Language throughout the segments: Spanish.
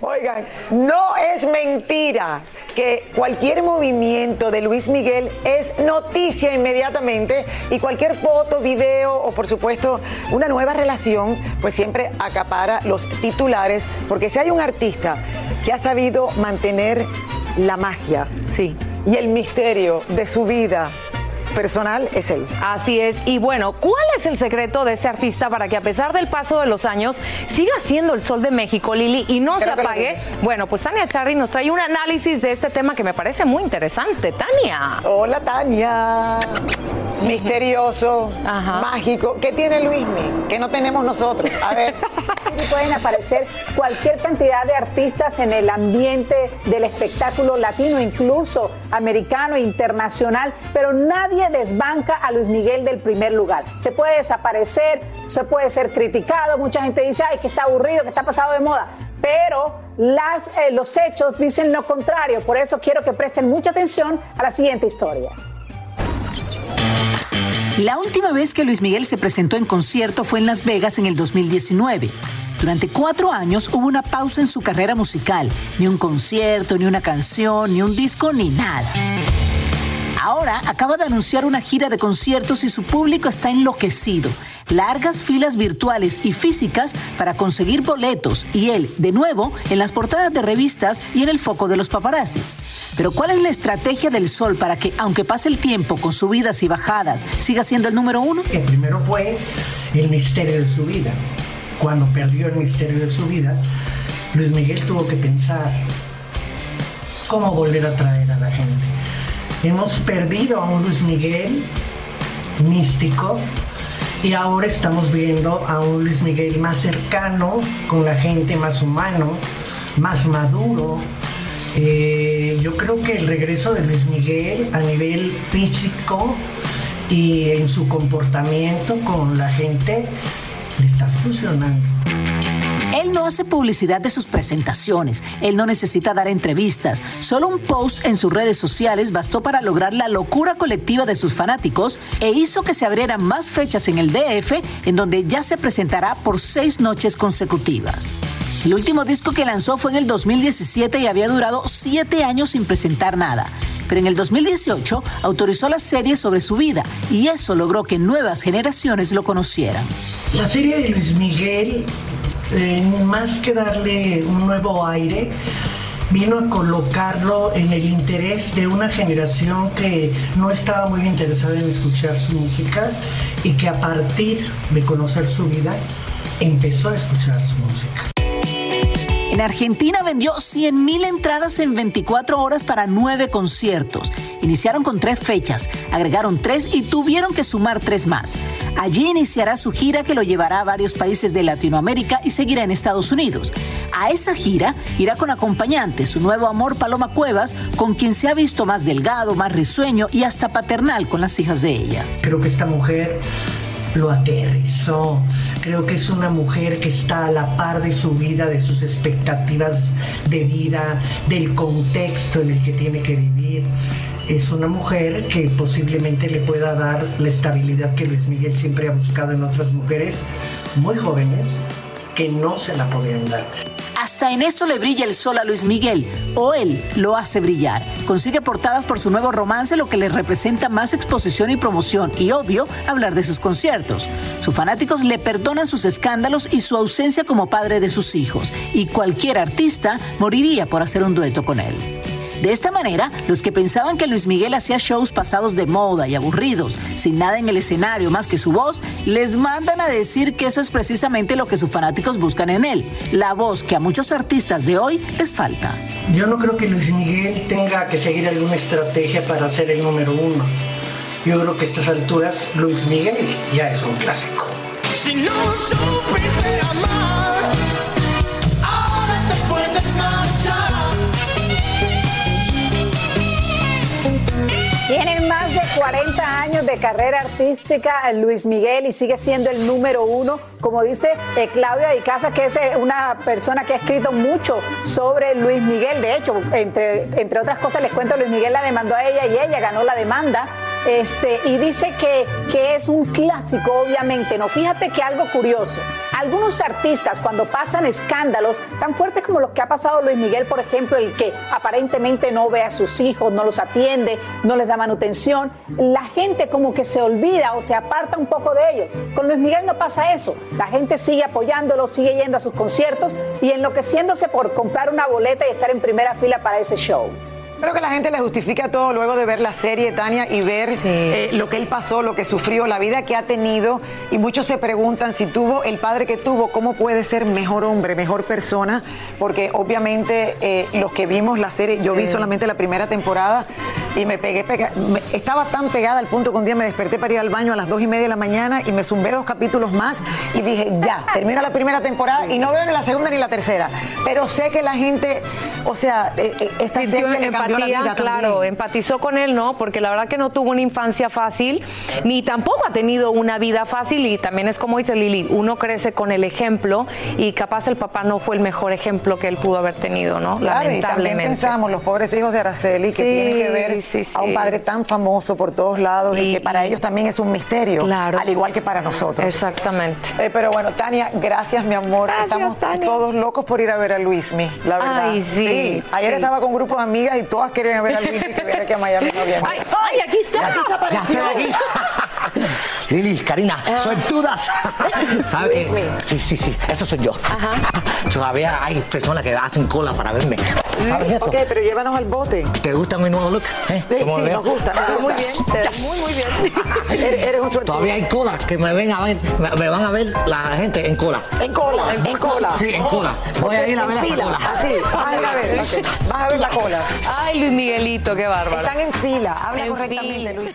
Oigan, no es mentira que cualquier movimiento de Luis Miguel es noticia inmediatamente y cualquier foto, video o por supuesto una nueva relación pues siempre acapara los titulares porque si hay un artista que ha sabido mantener la magia Sí. y el misterio de su vida personal es él. Así es. Y bueno, ¿cuál es el secreto de este artista para que a pesar del paso de los años siga siendo el sol de México, Lili, y no se Creo apague? Bueno, pues Tania Charry nos trae un análisis de este tema que me parece muy interesante. Tania. Hola Tania. Misterioso, mágico. ¿Qué tiene Luismi? Que no tenemos nosotros. A ver. Y pueden aparecer cualquier cantidad de artistas en el ambiente del espectáculo latino, incluso americano internacional, pero nadie desbanca a Luis Miguel del primer lugar. Se puede desaparecer, se puede ser criticado, mucha gente dice, ay, que está aburrido, que está pasado de moda, pero las, eh, los hechos dicen lo contrario, por eso quiero que presten mucha atención a la siguiente historia. La última vez que Luis Miguel se presentó en concierto fue en Las Vegas en el 2019. Durante cuatro años hubo una pausa en su carrera musical. Ni un concierto, ni una canción, ni un disco, ni nada. Ahora acaba de anunciar una gira de conciertos y su público está enloquecido. Largas filas virtuales y físicas para conseguir boletos y él, de nuevo, en las portadas de revistas y en el foco de los paparazzi. Pero ¿cuál es la estrategia del Sol para que, aunque pase el tiempo con subidas y bajadas, siga siendo el número uno? El primero fue el misterio de su vida. Cuando perdió el misterio de su vida, Luis Miguel tuvo que pensar cómo volver a traer a la gente. Hemos perdido a un Luis Miguel místico y ahora estamos viendo a un Luis Miguel más cercano, con la gente más humano, más maduro. Eh, yo creo que el regreso de Luis Miguel a nivel físico y en su comportamiento con la gente le está funcionando. Él no hace publicidad de sus presentaciones, él no necesita dar entrevistas, solo un post en sus redes sociales bastó para lograr la locura colectiva de sus fanáticos e hizo que se abrieran más fechas en el DF, en donde ya se presentará por seis noches consecutivas. El último disco que lanzó fue en el 2017 y había durado siete años sin presentar nada. Pero en el 2018 autorizó la serie sobre su vida y eso logró que nuevas generaciones lo conocieran. La serie de Luis Miguel, eh, más que darle un nuevo aire, vino a colocarlo en el interés de una generación que no estaba muy interesada en escuchar su música y que a partir de conocer su vida empezó a escuchar su música. En Argentina vendió 100.000 entradas en 24 horas para nueve conciertos. Iniciaron con tres fechas, agregaron tres y tuvieron que sumar tres más. Allí iniciará su gira que lo llevará a varios países de Latinoamérica y seguirá en Estados Unidos. A esa gira irá con acompañante su nuevo amor Paloma Cuevas, con quien se ha visto más delgado, más risueño y hasta paternal con las hijas de ella. Creo que esta mujer lo aterrizó. Creo que es una mujer que está a la par de su vida, de sus expectativas de vida, del contexto en el que tiene que vivir. Es una mujer que posiblemente le pueda dar la estabilidad que Luis Miguel siempre ha buscado en otras mujeres muy jóvenes que no se la podían dar. Hasta en eso le brilla el sol a Luis Miguel, o él lo hace brillar. Consigue portadas por su nuevo romance, lo que le representa más exposición y promoción, y obvio, hablar de sus conciertos. Sus fanáticos le perdonan sus escándalos y su ausencia como padre de sus hijos, y cualquier artista moriría por hacer un dueto con él. De esta manera, los que pensaban que Luis Miguel hacía shows pasados de moda y aburridos, sin nada en el escenario más que su voz, les mandan a decir que eso es precisamente lo que sus fanáticos buscan en él, la voz que a muchos artistas de hoy les falta. Yo no creo que Luis Miguel tenga que seguir alguna estrategia para ser el número uno. Yo creo que a estas alturas Luis Miguel ya es un clásico. Si no supiste amar, de 40 años de carrera artística Luis Miguel y sigue siendo el número uno. Como dice eh, Claudia Icaza, que es eh, una persona que ha escrito mucho sobre Luis Miguel. De hecho, entre, entre otras cosas, les cuento, Luis Miguel la demandó a ella y ella ganó la demanda. Este, y dice que, que es un clásico, obviamente. No, fíjate que algo curioso. Algunos artistas, cuando pasan escándalos tan fuertes como los que ha pasado Luis Miguel, por ejemplo, el que aparentemente no ve a sus hijos, no los atiende, no les da manutención, la gente como que se olvida o se aparta un poco de ellos. Con Luis Miguel no pasa eso. La gente sigue apoyándolo, sigue yendo a sus conciertos y enloqueciéndose por comprar una boleta y estar en primera fila para ese show. Creo que la gente le justifica todo luego de ver la serie, Tania, y ver eh, lo que él pasó, lo que sufrió, la vida que ha tenido. Y muchos se preguntan si tuvo el padre que tuvo, ¿cómo puede ser mejor hombre, mejor persona? Porque obviamente eh, los que vimos la serie, yo vi solamente la primera temporada y me pegué, me- estaba tan pegada al punto que un día me desperté para ir al baño a las dos y media de la mañana y me zumbé dos capítulos más y dije, ya, termina la primera temporada y no veo ni la segunda ni la tercera. Pero sé que la gente, o sea, eh, esta Sintió serie le cambió la empatía, vida claro, también. empatizó con él, ¿no? Porque la verdad que no tuvo una infancia fácil, ni tampoco ha tenido una vida fácil y también es como dice Lili, uno crece con el ejemplo y capaz el papá no fue el mejor ejemplo que él pudo haber tenido, ¿no? Claro, y también Lamentablemente. pensamos los pobres hijos de Araceli que Sí, tienen que ver sí, a un padre tan famoso por todos lados y, Y- que para ellos también es un misterio, Claro. al igual que para nosotros. Exactamente. Eh, pero bueno, Tania, gracias mi amor. Gracias, Estamos Tania. todos locos por ir a ver a Luismi, la verdad. Ay, sí, Ayer estaba con un grupo de amigas y todas querían ver a Luismi que viene aquí a Miami en noviembre. Ay, ay, aquí está. Ya desapareció. Ya aquí. Lili, Karina, soy dudas. ¿Sabes? Sí, sí, sí, eso soy yo. Todavía hay personas que hacen cola para verme. ¿Sabes eso? Ok, pero llévanos al bote. ¿Te gusta mi nuevo look? ¿Eh? Sí, ¿Cómo sí, nos gusta. nos. Muy bien, te ves muy, muy bien. Eres, eres un suertudo. Todavía hay cola que me ven a ver, me, me van a ver la gente en cola. En cola, en cola. Sí, en cola. Voy a ir a ver en fila, cola. así, vas a ir a ver, vas a ver la cola. Ay, Luis Miguelito, qué bárbaro. Están en fila, habla En correctamente, fila. Luis.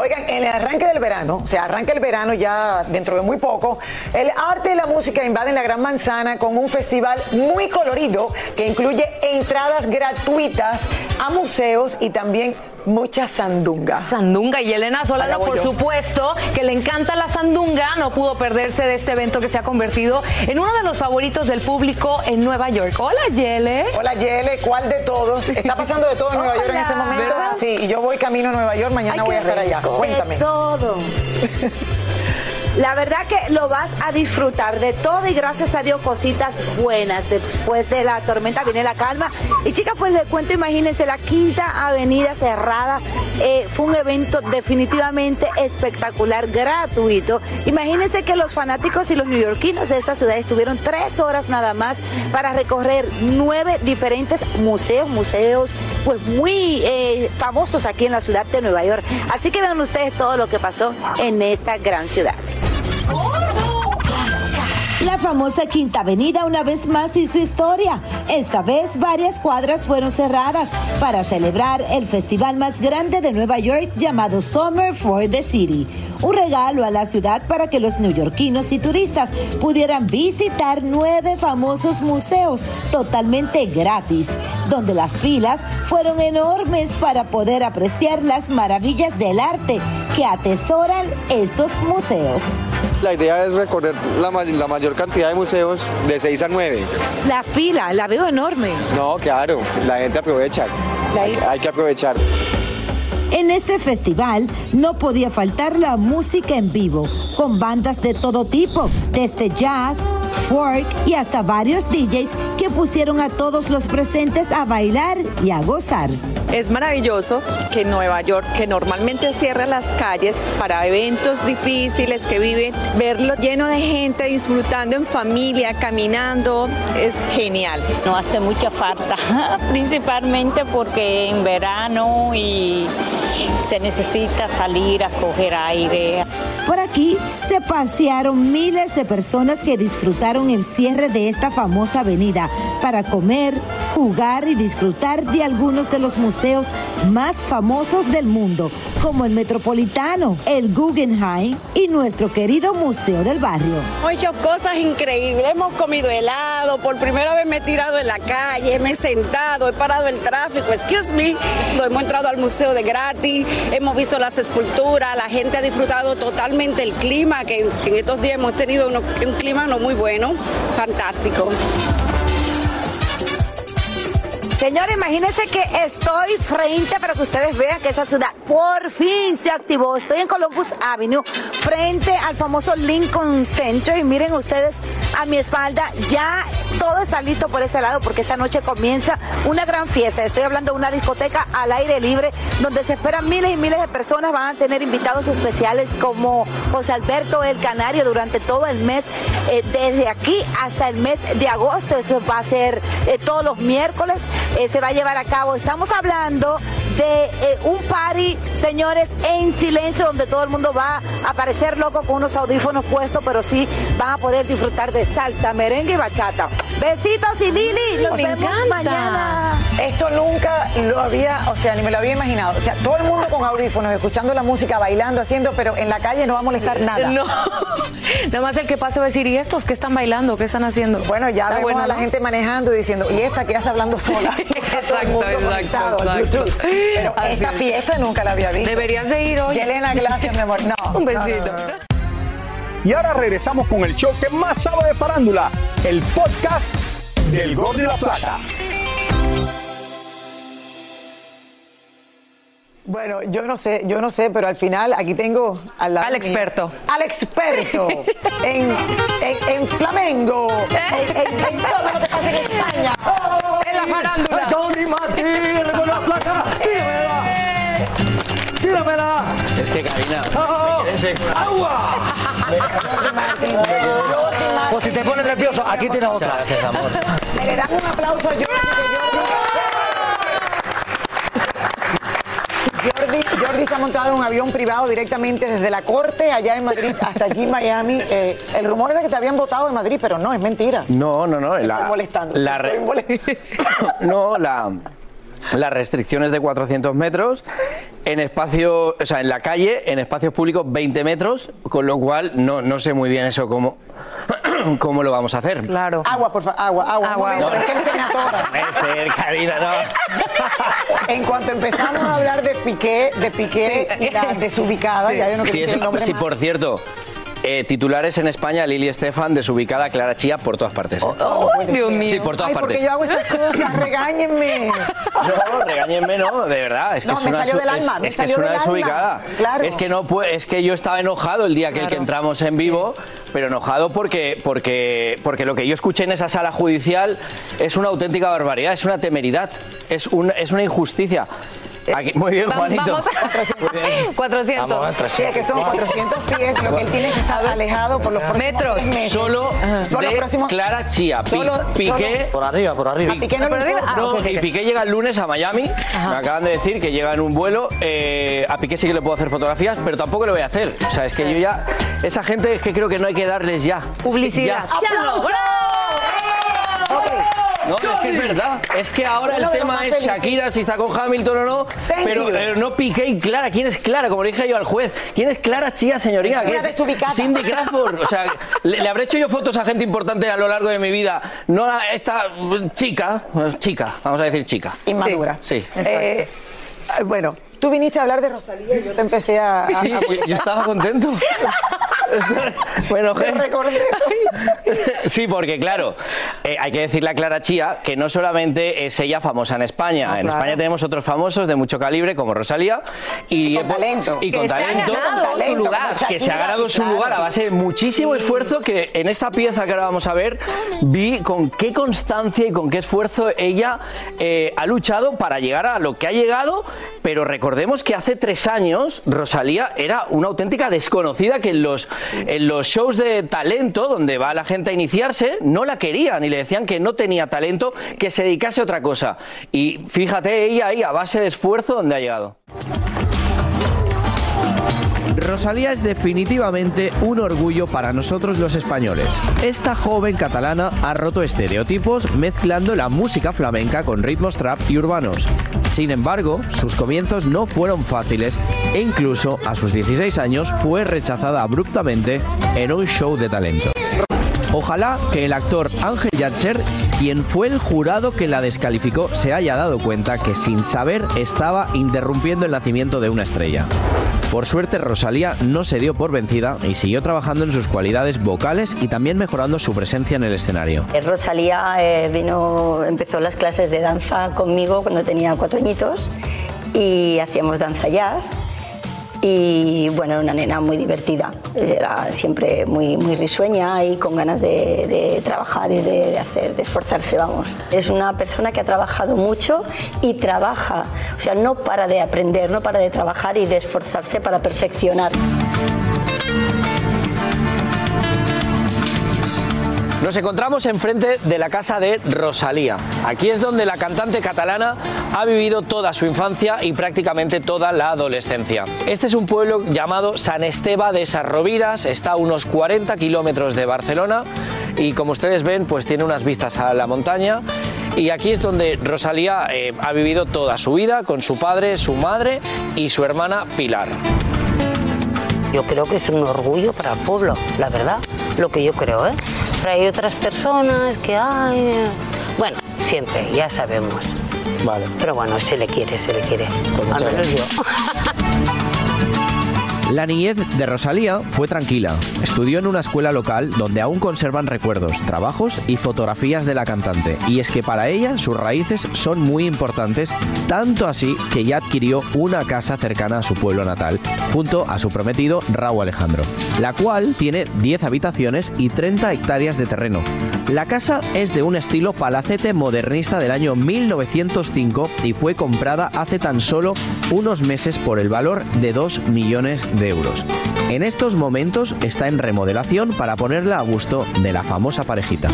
Oigan, en el arranque del verano, o sea, arranca el verano ya dentro de muy poco, el arte y la música invaden la Gran Manzana con un festival muy colorido que incluye entradas gratuitas a museos y también mucha sandunga. Sandunga y Elena Solano, por supuesto, que le encanta la sandunga, no pudo perderse de este evento que se ha convertido en uno de los favoritos del público en Nueva York. Hola, Yele. Hola, Yele, ¿cuál de todos? Está pasando de todo en Nueva York en este momento. ¿Verdad? Sí, y yo voy camino a Nueva York, mañana Ay, voy a estar allá. Cuéntame. Todo. La verdad que lo vas a disfrutar de todo y gracias a Dios cositas buenas. Después de la tormenta viene la calma. Y chicas, pues les cuento, imagínense la quinta avenida cerrada. Eh, fue un evento definitivamente espectacular, gratuito. Imagínense que los fanáticos y los neoyorquinos de esta ciudad estuvieron tres horas nada más para recorrer nueve diferentes museos, museos pues muy eh, famosos aquí en la ciudad de Nueva York. Así que vean ustedes todo lo que pasó en esta gran ciudad. La famosa Quinta Avenida una vez más hizo historia. Esta vez varias cuadras fueron cerradas para celebrar el festival más grande de Nueva York llamado Summer for the City. Un regalo a la ciudad para que los neoyorquinos y turistas pudieran visitar nueve famosos museos totalmente gratis, donde las filas fueron enormes para poder apreciar las maravillas del arte que atesoran estos museos. La idea es recorrer la, ma- la mayor cantidad de museos de 6 a 9. La fila, la veo enorme. No, claro, la gente aprovecha. Hay, hay que aprovechar. En este festival no podía faltar la música en vivo, con bandas de todo tipo, desde jazz, folk y hasta varios DJs que pusieron a todos los presentes a bailar y a gozar. Es maravilloso que Nueva York, que normalmente cierra las calles para eventos difíciles que viven, verlo lleno de gente disfrutando en familia, caminando, es genial. No hace mucha falta, principalmente porque en verano y se necesita salir a coger aire. Por aquí se pasearon miles de personas que disfrutaron el cierre de esta famosa avenida para comer, jugar y disfrutar de algunos de los museos más famosos del mundo, como el Metropolitano, el Guggenheim y nuestro querido Museo del Barrio. Hemos hecho cosas increíbles, hemos comido helado, por primera vez me he tirado en la calle, me he sentado, he parado el tráfico, excuse me, hemos entrado al museo de gratis, hemos visto las esculturas, la gente ha disfrutado totalmente el clima, que en estos días hemos tenido un clima no muy bueno, fantástico. Señores, imagínense que estoy frente para que ustedes vean que esa ciudad por fin se activó. Estoy en Columbus Avenue, frente al famoso Lincoln Center. Y miren ustedes a mi espalda, ya todo está listo por este lado porque esta noche comienza una gran fiesta. Estoy hablando de una discoteca al aire libre donde se esperan miles y miles de personas. Van a tener invitados especiales como José Alberto El Canario durante todo el mes, eh, desde aquí hasta el mes de agosto. Eso va a ser eh, todos los miércoles. Eh, se va a llevar a cabo. Estamos hablando de eh, un party, señores, en silencio, donde todo el mundo va a aparecer loco con unos audífonos puestos, pero sí van a poder disfrutar de salsa, merengue y bachata. Besitos y Lili, nos Me vemos encanta. mañana. Esto nunca lo había, o sea, ni me lo había imaginado. O sea, todo el mundo con audífonos, escuchando la música, bailando, haciendo, pero en la calle no va a molestar nada. No. Nada más el que pase va a decir, ¿y estos qué están bailando? ¿Qué están haciendo? Bueno, ya Está vemos bueno, a la ¿no? gente manejando y diciendo, y esta que está hablando sola. Exacto, exacto. Pero Así esta es. fiesta nunca la había visto. Deberías de ir hoy. Yelena, gracias, mi amor. No. Un besito. no, no. Y ahora regresamos con el show que más sabe de farándula, el podcast del Gordo y la Plata. Bueno, yo no sé, yo no sé, pero al final aquí tengo al, lado Al experto. Al experto en, en, en flamengo, en, en- en todo lo que pasa en España. En la farándula. Tony Martínez con la flaca. Tíramela. Tíramela. Es que Karina. Oh, seco. ¡Agua! Pues si te pones nervioso, aquí tienes otra. Gracias, amor. Le dan un aplauso a Jordi, Jordi, se ha montado en un avión privado directamente desde la corte allá en Madrid hasta aquí en Miami. Eh, el rumor era que te habían votado en Madrid, pero no, es mentira. No, no, no. Estoy La, molestando, la estoy re- molestando. no, la, las restricciones de 400 metros en espacio, o sea, en la calle, en espacios públicos 20 metros, con lo cual no, no sé muy bien eso cómo, cómo lo vamos a hacer. Claro. Agua, por favor, agua, agua. un Agua, momento, agua. es que él se me atora. Puede ser, Karina, no. En cuanto empezamos a hablar de Piqué, de Piqué y la desubicada, ya yo no Sí, quiero decir eso- el nombre sí, más. por cierto. Eh, titulares en España, Lili Estefan, desubicada, Clara Chía, por todas partes. ¿eh? Dios mío. Sí, por todas Ay, porque partes. yo hago esas cosas, regáñenme. No, regáñenme, no, de verdad. Es que No, es me una, salió del es- alma, me es que es una desubicada. Claro. Es que no puede- es que yo estaba enojado el día que, el que entramos en vivo, pero enojado porque, porque, porque lo que yo escuché en esa sala judicial es una auténtica barbaridad, es una temeridad, es, un, es una injusticia. Aquí- muy bien, Juanito. Vamos a... 400. Vamos, entre Sí, es que son 400 pies, lo que él tiene que estar alejado por los próximos Metros. tres meses. Solo Por los de próximos- Clara Chía. Pi- Solo- Piqué. solo- Por arriba, por arriba. A Piqué no por arriba. Ah, No, y. Piqué llega el lunes a Miami. Me acaban de decir que llega en un vuelo. Eh, a Piqué sí que le puedo hacer fotografías, pero tampoco le voy a hacer. O sea, es que yo ya. Esa gente es que creo que no hay que darles ya. Publicidad. Ya. Ya no. No, es que es verdad. Es que ahora el tema es. Shakira, si está con Hamilton o no. Pero eh, no Piqué y Clara. ¿Quién es Clara? Como le dije yo al juez. ¿Quién es Clara Chía, señoría? ¿Qué es? Cindy Crawford. O sea, le, le habré hecho yo fotos a gente importante a lo largo de mi vida. No a esta chica. Chica, vamos a decir chica. Inmadura. Sí. Eh, bueno, tú viniste a hablar de Rosalía y yo te empecé a... a- Sí, a- yo, estaba contento. Recordé. Sí, porque claro, eh, hay que decirle a Clara Chía que no solamente es ella famosa en España. en claro. España tenemos otros famosos de mucho calibre, como Rosalía. Y, con talento. Y con Que se ha talento. talento, su lugar. Que se ha ganado su claro. lugar a base de muchísimo esfuerzo que en esta pieza que ahora vamos a ver vi con qué constancia y con qué esfuerzo ella eh, ha luchado para llegar a lo que ha llegado, pero recordemos que hace tres años Rosalía era una auténtica desconocida que en los, en los shows de talento donde va la gente a iniciarse no la querían y le decían que no tenía talento, que se dedicase a otra cosa. Y fíjate ella ahí a base de esfuerzo donde ha llegado. Rosalía es definitivamente un orgullo para nosotros los españoles. Esta joven catalana ha roto estereotipos mezclando la música flamenca con ritmos trap y urbanos. Sin embargo, sus comienzos no fueron fáciles e incluso a sus 16 años fue rechazada abruptamente en un show de talento. Ojalá que el actor Ángel Yatser, quien fue el jurado que la descalificó, se haya dado cuenta que sin saber estaba interrumpiendo el nacimiento de una estrella. Por suerte, Rosalía no se dio por vencida y siguió trabajando en sus cualidades vocales y también mejorando su presencia en el escenario. Eh, Rosalía eh, vino, empezó las clases de danza conmigo cuando tenía cuatro añitos y hacíamos danza jazz. Y bueno, una nena muy divertida, era siempre muy, muy risueña y con ganas de, de trabajar y de, de hacer, de esforzarse, vamos. Es una persona que ha trabajado mucho y trabaja, o sea, no para de aprender, no para de trabajar y de esforzarse para perfeccionar. Nos encontramos enfrente de la casa de Rosalía. Aquí es donde la cantante catalana ha vivido toda su infancia y prácticamente toda la adolescencia. Este es un pueblo llamado San Esteba de Sarroviras, está a unos 40 kilómetros de Barcelona y como ustedes ven pues tiene unas vistas a la montaña y aquí es donde Rosalía eh, ha vivido toda su vida con su padre, su madre y su hermana Pilar. Yo creo que es un orgullo para el pueblo, la verdad, lo que yo creo, ¿eh? Pero hay otras personas que hay, bueno, siempre, ya sabemos. Vale. Pero bueno, se le quiere, se le quiere. Al muchas menos yo. La niñez de Rosalía fue tranquila. Estudió en una escuela local donde aún conservan recuerdos, trabajos y fotografías de la cantante. Y es que para ella sus raíces son muy importantes, tanto así que ya adquirió una casa cercana a su pueblo natal, junto a su prometido Raúl Alejandro, la cual tiene 10 habitaciones y 30 hectáreas de terreno. La casa es de un estilo palacete modernista del año 1905 y fue comprada hace tan solo unos meses por el valor de 2 millones de euros. En estos momentos está en remodelación para ponerla a gusto de la famosa parejita.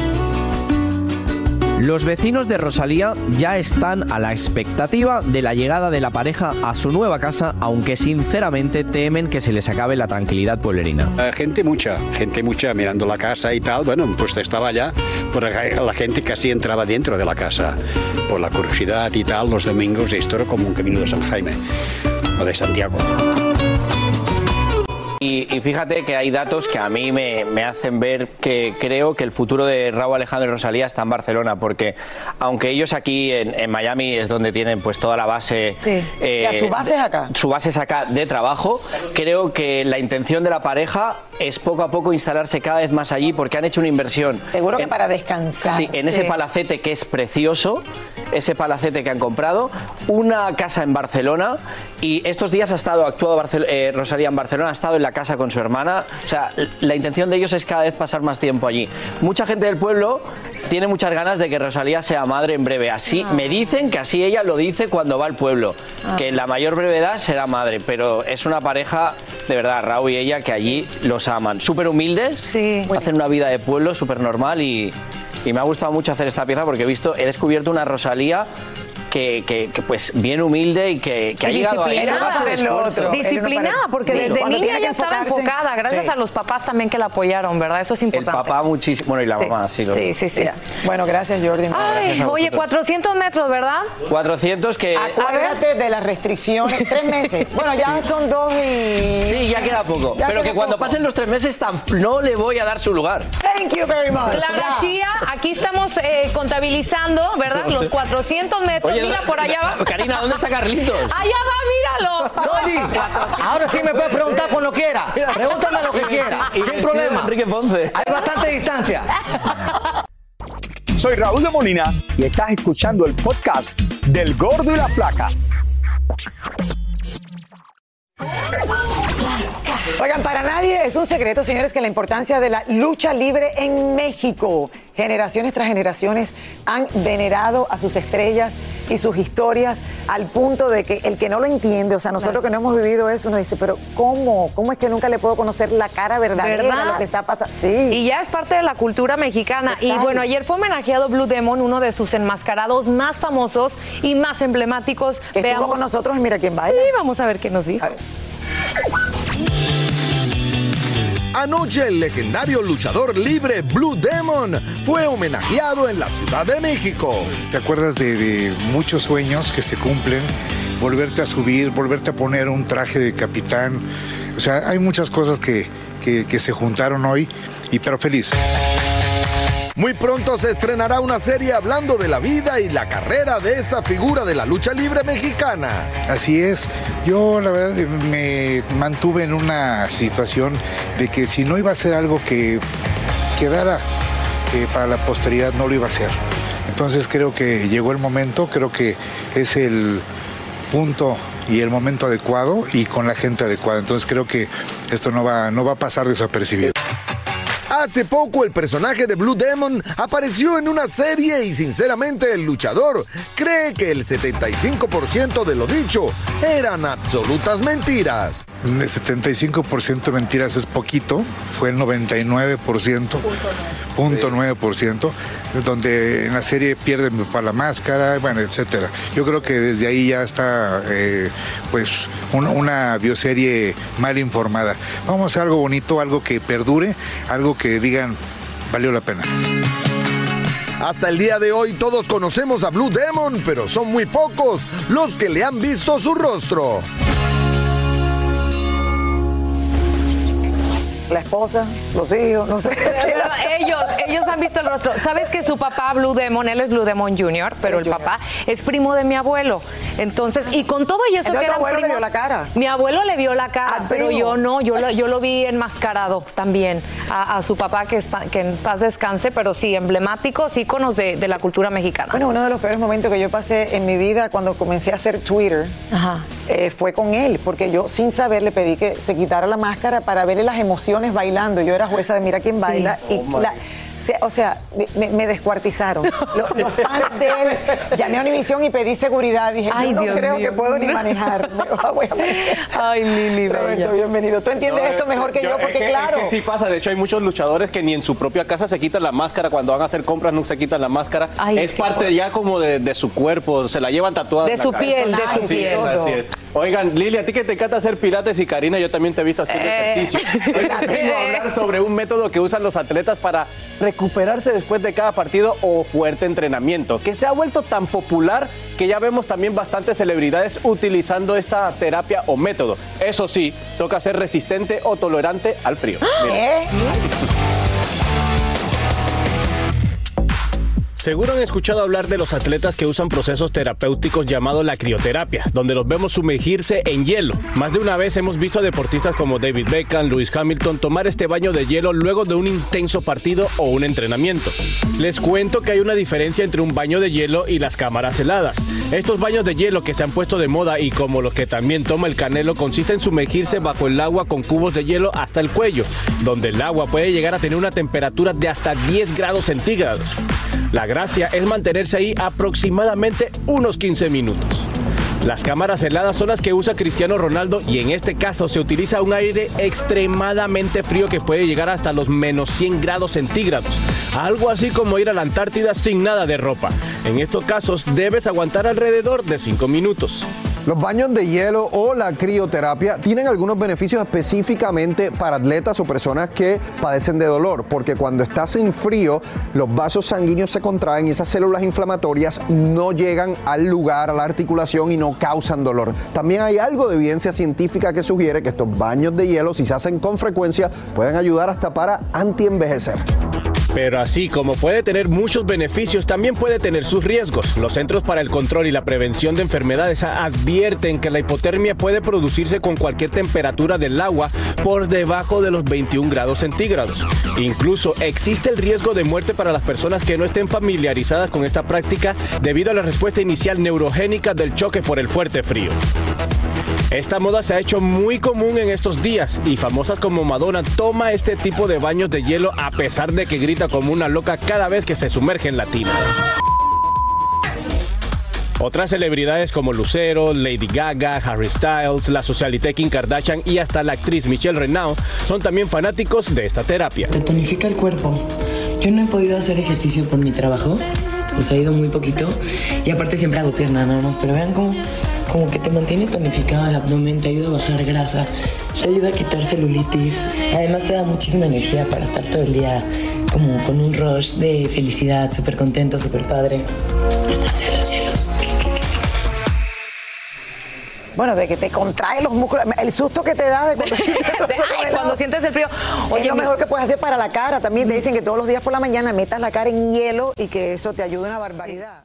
Los vecinos de Rosalía ya están a la expectativa de la llegada de la pareja a su nueva casa, aunque sinceramente temen que se les acabe la tranquilidad pueblerina. Eh, gente mucha, gente mucha mirando la casa y tal. Bueno, pues estaba allá, porque la gente casi entraba dentro de la casa. Por la curiosidad y tal, los domingos esto era como un camino de San Jaime o de Santiago. Y, y fíjate que hay datos que a mí me, me hacen ver que creo que el futuro de Raúl Alejandro y Rosalía está en Barcelona, porque aunque ellos aquí en, en Miami es donde tienen pues toda la base, eh, Ya, su base es acá. su base es acá de trabajo, creo que la intención de la pareja es poco a poco instalarse cada vez más allí porque han hecho una inversión. Seguro que para descansar. Sí, en ese Sí. palacete que es precioso, ese palacete que han comprado, una casa en Barcelona y estos días ha estado actuado Barcel- eh, Rosalía en Barcelona, ha estado en la casa con su hermana, o sea, la intención de ellos es cada vez pasar más tiempo allí. Mucha gente del pueblo tiene muchas ganas de que Rosalía sea madre en breve, así me dicen que así ella lo dice cuando va al pueblo, Ah. que en la mayor brevedad será madre, pero es una pareja de verdad, Raúl y ella, que allí los aman, súper humildes, hacen una vida de pueblo súper normal y, y me ha gustado mucho hacer esta pieza porque he visto, he descubierto una Rosalía que, que- que, pues bien humilde y que, que ha Y llegado a ella a base de esfuerzo. Disciplinada, porque Sí. desde Cuando niña ya estaba enfocada, gracias Sí. a los papás también que la apoyaron, ¿verdad? Eso es El importante. papá muchísimo, bueno y la Sí. mamá, sí. lo- Sí, sí, sí. Bueno, gracias Jordi. Ay, Gracias oye, vosotros. 400 metros, ¿verdad? 400 que... Acuérdate de las restricciones, tres meses. Bueno, ya son dos y... Sí, ya queda poco. Ya pero queda que cuando poco. pasen los tres meses no le voy a dar su lugar. Thank you very much. Clara Chía, aquí estamos eh, contabilizando, ¿verdad? Los 400 metros. Oye, Mira, por allá va. Karina, ¿dónde está Carlitos? Allá va, míralo. Tony, ahora sí me puedes preguntar con lo que quiera. Pregúntame lo que quiera, Y sin problema. Enrique Ponce. Hay bastante distancia. Soy Raúl de Molina y estás escuchando el podcast del Gordo y la Flaca. Oigan, para nadie es un secreto, señores, que la importancia de la lucha libre en México. Generaciones tras generaciones han venerado a sus estrellas y sus historias al punto de que el que no lo entiende, o sea, nosotros que no hemos vivido eso, nos dice, pero ¿cómo? ¿Cómo es que nunca le puedo conocer la cara verdadera ¿Verdad? de lo que está pasando? Sí. Y ya es parte de la cultura mexicana. Y bueno, ayer fue homenajeado Blue Demon, uno de sus enmascarados más famosos y más emblemáticos. Que estuvo con nosotros y mira quién baila. Sí, vamos a ver qué nos dijo. Anoche el legendario luchador libre Blue Demon fue homenajeado en la Ciudad de México. ¿Te acuerdas de, muchos sueños que se cumplen? Volverte a subir, volverte a poner un traje de capitán. O sea, hay muchas cosas que, que- que se juntaron hoy, y pero feliz. Muy pronto se estrenará una serie hablando de la vida y la carrera de esta figura de la lucha libre mexicana. Así es. Yo la verdad me mantuve en una situación de que si no iba a ser algo que quedara eh, para la posteridad, no lo iba a hacer. Entonces creo que llegó el momento, creo que es el punto y el momento adecuado y con la gente adecuada. Entonces creo que esto no va, no va a pasar desapercibido. Hace poco el personaje de Blue Demon apareció en una serie y sinceramente el luchador cree que el 75% de lo dicho eran absolutas mentiras. El 75% mentiras es poquito, fue el 99%, punto 9%, donde en la serie pierden para la máscara, bueno, etcétera. Yo creo que desde ahí ya está, eh, pues, un- una bioserie mal informada. Vamos a hacer algo bonito, algo que perdure, algo que digan, valió la pena. Hasta el día de hoy todos conocemos a Blue Demon, pero son muy pocos los que le han visto su rostro. La esposa, los hijos, no sé. Pero ellos, ellos han visto el rostro. ¿Sabes que su papá, Blue Demon, él es Blue Demon Jr., pero el papá es primo de mi abuelo? Entonces, y con todo y eso Entonces, que era abuelo le vio la cara. Mi abuelo le vio la cara, pero primo. yo no, yo lo, yo lo vi enmascarado también a, a su papá, que, es que en paz descanse, pero sí, emblemáticos íconos de, de la cultura mexicana. Bueno, uno de los peores momentos que yo pasé en mi vida cuando comencé a hacer Twitter eh, fue con él, porque yo sin saber le pedí que se quitara la máscara para verle las emociones bailando. Yo era jueza de Mira quién baila y la- o sea, me, me descuartizaron. Los, los fans de él, llamé a Univisión y pedí seguridad. Dije, Ay, yo no Dios creo mío. que puedo ni manejar. Voy a manejar. Ay, Lili, Roberto, bienvenido. Tú entiendes No, esto mejor que yo, porque que- claro. Es que sí pasa, de hecho hay muchos luchadores que ni en su propia casa se quitan la máscara, cuando van a hacer compras no se quitan la máscara. Ay, es parte ya como de, de su cuerpo, se la llevan tatuada. De en la su cabeza. piel, de su Así piel. es, así es. Oigan, Lili, a ti que te encanta hacer pilates y Karina, yo también te he visto hacer Eh. ejercicio. Hoy vengo a hablar sobre un método que usan los atletas para recuperarse después de cada partido o fuerte entrenamiento, que se ha vuelto tan popular que ya vemos también bastantes celebridades utilizando esta terapia o método. Eso sí, toca ser resistente o tolerante al frío. ¿Eh? Seguro han escuchado hablar de los atletas que usan procesos terapéuticos llamados la crioterapia, donde los vemos sumergirse en hielo. Más de una vez hemos visto a deportistas como David Beckham, Lewis Hamilton tomar este baño de hielo luego de un intenso partido o un entrenamiento. Les cuento que hay una diferencia entre un baño de hielo y las cámaras heladas. Estos baños de hielo que se han puesto de moda y como los que también toma el Canelo consiste en sumergirse bajo el agua con cubos de hielo hasta el cuello, donde el agua puede llegar a tener una temperatura de hasta 10 grados centígrados. La gracia es mantenerse ahí aproximadamente unos 15 minutos. Las cámaras heladas son las que usa Cristiano Ronaldo y en este caso se utiliza un aire extremadamente frío que puede llegar hasta los menos 100 grados centígrados. Algo así como ir a la Antártida sin nada de ropa. En estos casos debes aguantar alrededor de 5 minutos. Los baños de hielo o la crioterapia tienen algunos beneficios específicamente para atletas o personas que padecen de dolor, porque cuando estás en frío, los vasos sanguíneos se contraen y esas células inflamatorias no llegan al lugar, a la articulación y no causan dolor. También hay algo de evidencia científica que sugiere que estos baños de hielo, si se hacen con frecuencia, pueden ayudar hasta para antienvejecer. Pero así como puede tener muchos beneficios, también puede tener sus riesgos. Los Centros para el Control y la Prevención de Enfermedades advierten que la hipotermia puede producirse con cualquier temperatura del agua por debajo de los 21 grados centígrados. Incluso existe el riesgo de muerte para las personas que no estén familiarizadas con esta práctica debido a la respuesta inicial neurogénica del choque por el fuerte frío. Esta moda se ha hecho muy común en estos días y famosas como Madonna toma este tipo de baños de hielo a pesar de que grita como una loca cada vez que se sumerge en la tina. Otras celebridades como Lucero, Lady Gaga, Harry Styles, la socialité Kim Kardashian y hasta la actriz Michelle Renaud son también fanáticos de esta terapia. Te tonifica el cuerpo. Yo no he podido hacer ejercicio por mi trabajo, pues he ido muy poquito y aparte siempre hago pierna nada más, pero vean cómo, como que te mantiene tonificado el abdomen, te ayuda a bajar grasa, te ayuda a quitar celulitis, además te da muchísima energía para estar todo el día como con un rush de felicidad, súper contento, súper padre. Bueno, de que te contrae los músculos, el susto que te da de cuando, sientes, Ay, cuando sientes el frío. es Oye, lo mi- mejor que puedes hacer para la cara. También te dicen que todos los días por la mañana metas la cara en hielo y que eso te ayuda una barbaridad.